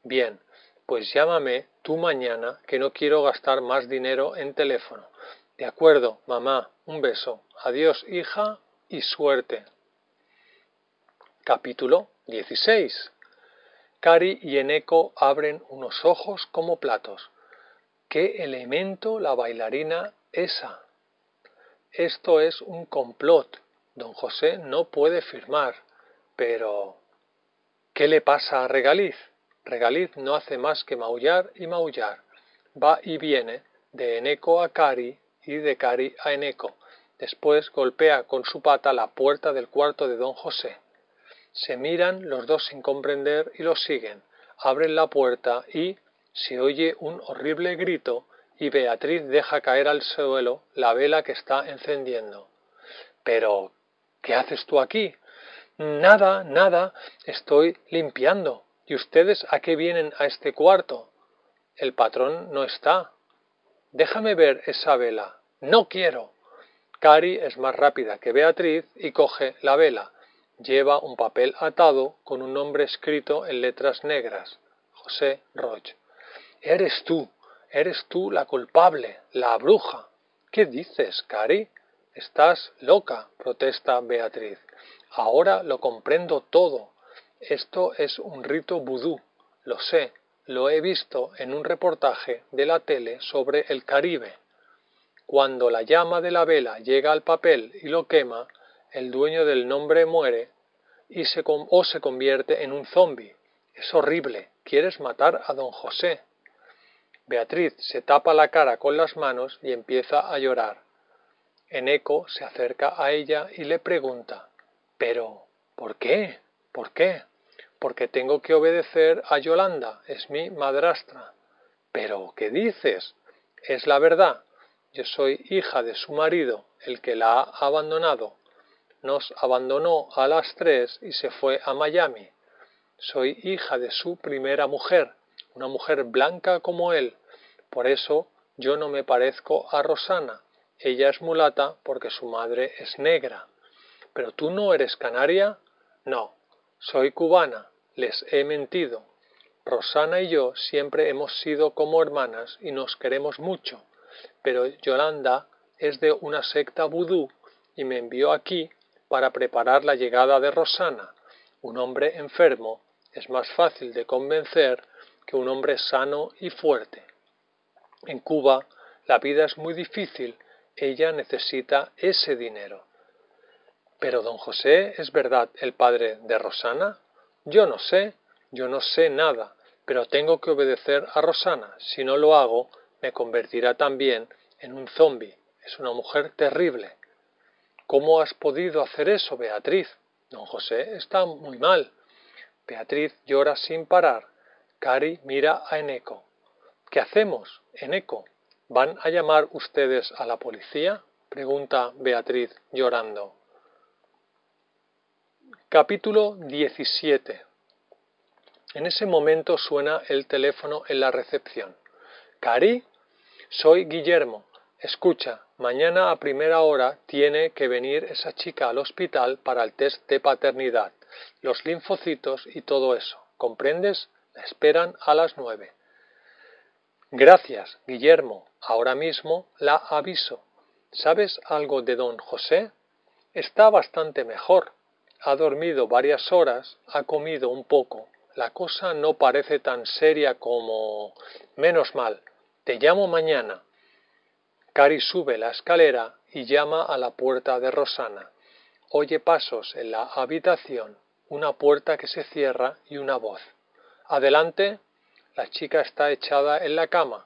Bien, pues llámame tú mañana que no quiero gastar más dinero en teléfono. De acuerdo, mamá, un beso. Adiós, hija, y suerte. Capítulo 16. Cari y Eneco abren unos ojos como platos. ¿Qué elemento la bailarina esa? Esto es un complot, Don José no puede firmar. Pero... ¿Qué le pasa a Regaliz? Regaliz no hace más que maullar y maullar. Va y viene de Eneco a Cari y de Cari a Eneco. Después golpea con su pata la puerta del cuarto de don José. Se miran los dos sin comprender y lo siguen. Abren la puerta y se oye un horrible grito y Beatriz deja caer al suelo la vela que está encendiendo. Pero, ¿Qué haces tú aquí? Nada, nada, estoy limpiando. ¿Y ustedes a qué vienen a este cuarto? El patrón no está. Déjame ver esa vela. No quiero. Cari es más rápida que Beatriz y coge la vela. Lleva un papel atado con un nombre escrito en letras negras. José Roch. Eres tú, eres tú la culpable, la bruja. ¿Qué dices, Cari? Estás loca, protesta Beatriz. Ahora lo comprendo todo. Esto es un rito vudú. Lo sé, lo he visto en un reportaje de la tele sobre el Caribe. Cuando la llama de la vela llega al papel y lo quema, el dueño del nombre muere y se o se convierte en un zombi. Es horrible. Quieres matar a don José. Beatriz se tapa la cara con las manos y empieza a llorar. Eneco se acerca a ella y le pregunta Pero, ¿por qué? ¿Por qué? Porque tengo que obedecer a Yolanda, es mi madrastra. Pero, ¿qué dices? Es la verdad. Yo soy hija de su marido, el que la ha abandonado. Nos abandonó a las tres y se fue a Miami. Soy hija de su primera mujer, una mujer blanca como él. Por eso yo no me parezco a Rosana. Ella es mulata porque su madre es negra. ¿Pero tú no eres canaria? No, soy cubana. Les he mentido. Rosana y yo siempre hemos sido como hermanas y nos queremos mucho. Pero Yolanda es de una secta vudú y me envió aquí para preparar la llegada de Rosana. Un hombre enfermo es más fácil de convencer que un hombre sano y fuerte. En Cuba la vida es muy difícil, ella necesita ese dinero. Pero don José es verdad el padre de Rosana? Yo no sé, yo no sé nada, pero tengo que obedecer a Rosana. Si no lo hago, me convertirá también en un zombi. Es una mujer terrible. ¿Cómo has podido hacer eso, Beatriz? Don José está muy mal. Beatriz llora sin parar. Cari mira a Eneco. ¿Qué hacemos, Eneco? ¿Van a llamar ustedes a la policía? pregunta Beatriz llorando. Capítulo 17 En ese momento suena el teléfono en la recepción. Cari, soy Guillermo. Escucha, mañana a primera hora tiene que venir esa chica al hospital para el test de paternidad, los linfocitos y todo eso. ¿Comprendes? La esperan a las nueve. Gracias, Guillermo. Ahora mismo la aviso. ¿Sabes algo de don José? Está bastante mejor. Ha dormido varias horas, ha comido un poco. La cosa no parece tan seria como. Menos mal. Te llamo mañana. Cari sube la escalera y llama a la puerta de Rosana. Oye pasos en la habitación, una puerta que se cierra y una voz. Adelante. La chica está echada en la cama.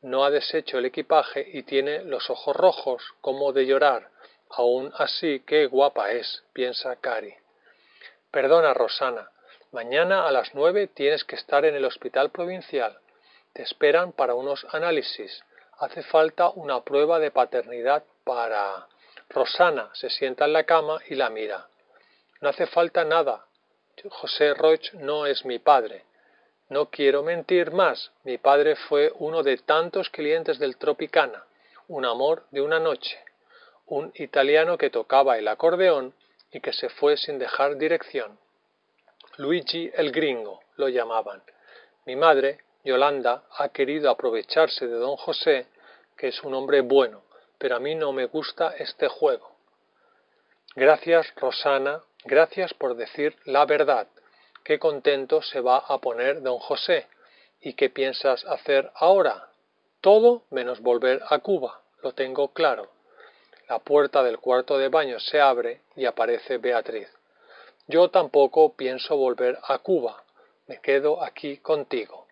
No ha deshecho el equipaje y tiene los ojos rojos, como de llorar. Aún así, qué guapa es, piensa Cari. Perdona, Rosana. Mañana a las nueve tienes que estar en el hospital provincial. Te esperan para unos análisis hace falta una prueba de paternidad para... Rosana se sienta en la cama y la mira. No hace falta nada. José Roch no es mi padre. No quiero mentir más. Mi padre fue uno de tantos clientes del Tropicana, un amor de una noche, un italiano que tocaba el acordeón y que se fue sin dejar dirección. Luigi el gringo lo llamaban. Mi madre Yolanda ha querido aprovecharse de don José, que es un hombre bueno, pero a mí no me gusta este juego. Gracias, Rosana, gracias por decir la verdad. Qué contento se va a poner don José. ¿Y qué piensas hacer ahora? Todo menos volver a Cuba, lo tengo claro. La puerta del cuarto de baño se abre y aparece Beatriz. Yo tampoco pienso volver a Cuba, me quedo aquí contigo.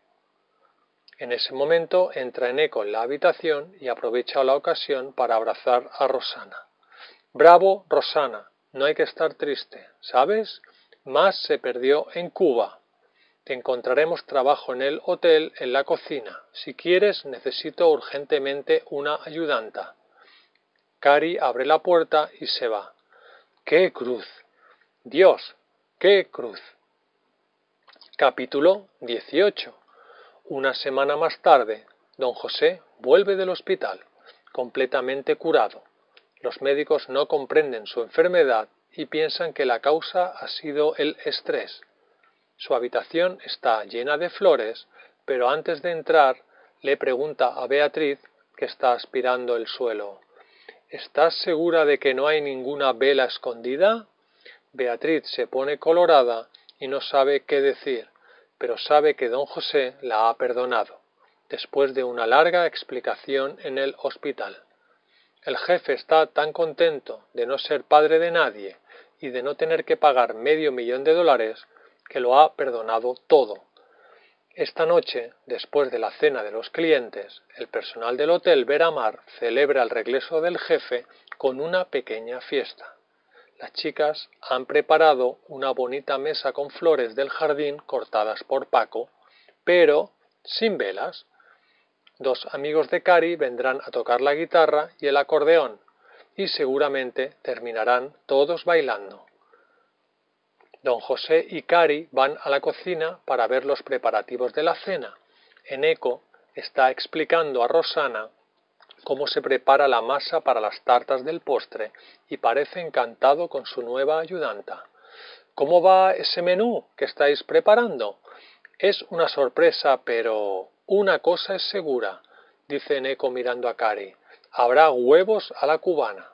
En ese momento entra Eneco en la habitación y aprovecha la ocasión para abrazar a Rosana. Bravo, Rosana, no hay que estar triste, ¿sabes? Más se perdió en Cuba. Te encontraremos trabajo en el hotel en la cocina. Si quieres, necesito urgentemente una ayudanta. Cari abre la puerta y se va. ¡Qué cruz! Dios, qué cruz. Capítulo 18 una semana más tarde, don José vuelve del hospital, completamente curado. Los médicos no comprenden su enfermedad y piensan que la causa ha sido el estrés. Su habitación está llena de flores, pero antes de entrar le pregunta a Beatriz, que está aspirando el suelo ¿Estás segura de que no hay ninguna vela escondida? Beatriz se pone colorada y no sabe qué decir pero sabe que don José la ha perdonado, después de una larga explicación en el hospital. El jefe está tan contento de no ser padre de nadie y de no tener que pagar medio millón de dólares que lo ha perdonado todo. Esta noche, después de la cena de los clientes, el personal del hotel Veramar celebra el regreso del jefe con una pequeña fiesta. Las chicas han preparado una bonita mesa con flores del jardín cortadas por Paco, pero sin velas. Dos amigos de Cari vendrán a tocar la guitarra y el acordeón, y seguramente terminarán todos bailando. Don José y Cari van a la cocina para ver los preparativos de la cena. Eneco está explicando a Rosana cómo se prepara la masa para las tartas del postre y parece encantado con su nueva ayudanta. ¿Cómo va ese menú que estáis preparando? Es una sorpresa, pero una cosa es segura, dice Neko mirando a Cari. Habrá huevos a la cubana.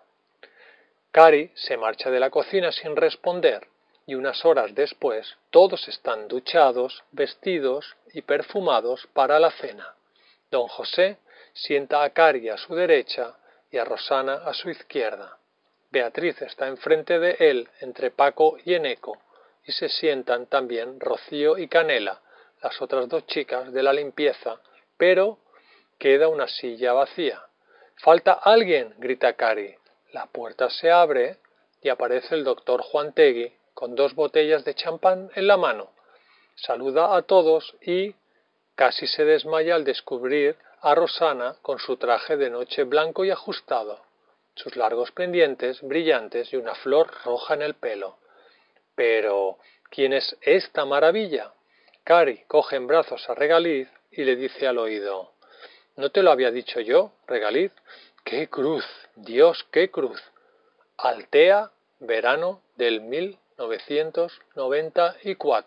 Cari se marcha de la cocina sin responder y unas horas después todos están duchados, vestidos y perfumados para la cena. Don José sienta a Cari a su derecha y a Rosana a su izquierda. Beatriz está enfrente de él entre Paco y Eneco, y se sientan también Rocío y Canela, las otras dos chicas de la limpieza, pero queda una silla vacía. Falta alguien, grita Cari. La puerta se abre y aparece el doctor Juan Tegui con dos botellas de champán en la mano. Saluda a todos y casi se desmaya al descubrir a Rosana con su traje de noche blanco y ajustado, sus largos pendientes brillantes y una flor roja en el pelo. Pero, ¿quién es esta maravilla? Cari coge en brazos a Regaliz y le dice al oído ¿No te lo había dicho yo, Regaliz? ¡Qué cruz! Dios, qué cruz. Altea, verano del 1994.